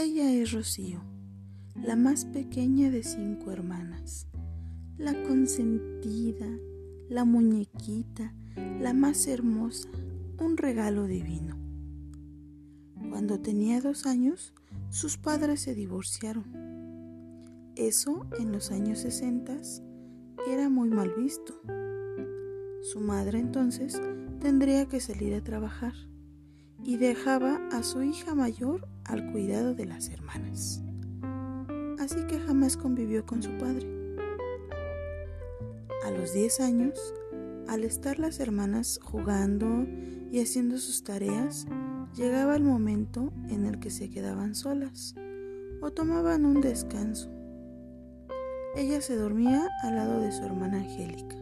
Ella es Rocío, la más pequeña de cinco hermanas, la consentida, la muñequita, la más hermosa, un regalo divino. Cuando tenía dos años, sus padres se divorciaron. Eso en los años 60 era muy mal visto. Su madre entonces tendría que salir a trabajar y dejaba a su hija mayor al cuidado de las hermanas. Así que jamás convivió con su padre. A los 10 años, al estar las hermanas jugando y haciendo sus tareas, llegaba el momento en el que se quedaban solas o tomaban un descanso. Ella se dormía al lado de su hermana Angélica.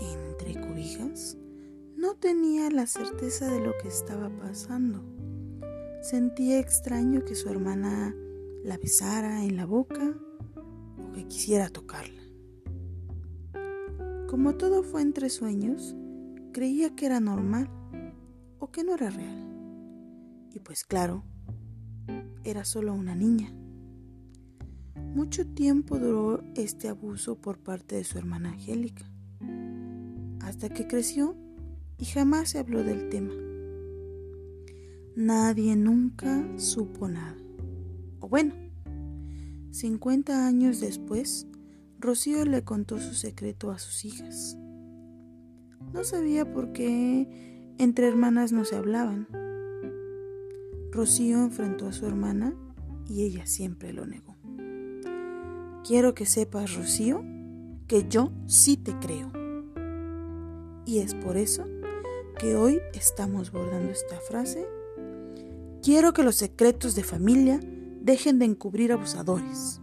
Entre cobijas, no tenía la certeza de lo que estaba pasando. Sentía extraño que su hermana la besara en la boca o que quisiera tocarla. Como todo fue entre sueños, creía que era normal o que no era real. Y pues claro, era solo una niña. Mucho tiempo duró este abuso por parte de su hermana Angélica, hasta que creció y jamás se habló del tema. Nadie nunca supo nada. O bueno, 50 años después, Rocío le contó su secreto a sus hijas. No sabía por qué entre hermanas no se hablaban. Rocío enfrentó a su hermana y ella siempre lo negó. Quiero que sepas, Rocío, que yo sí te creo. Y es por eso que hoy estamos bordando esta frase. Quiero que los secretos de familia dejen de encubrir abusadores.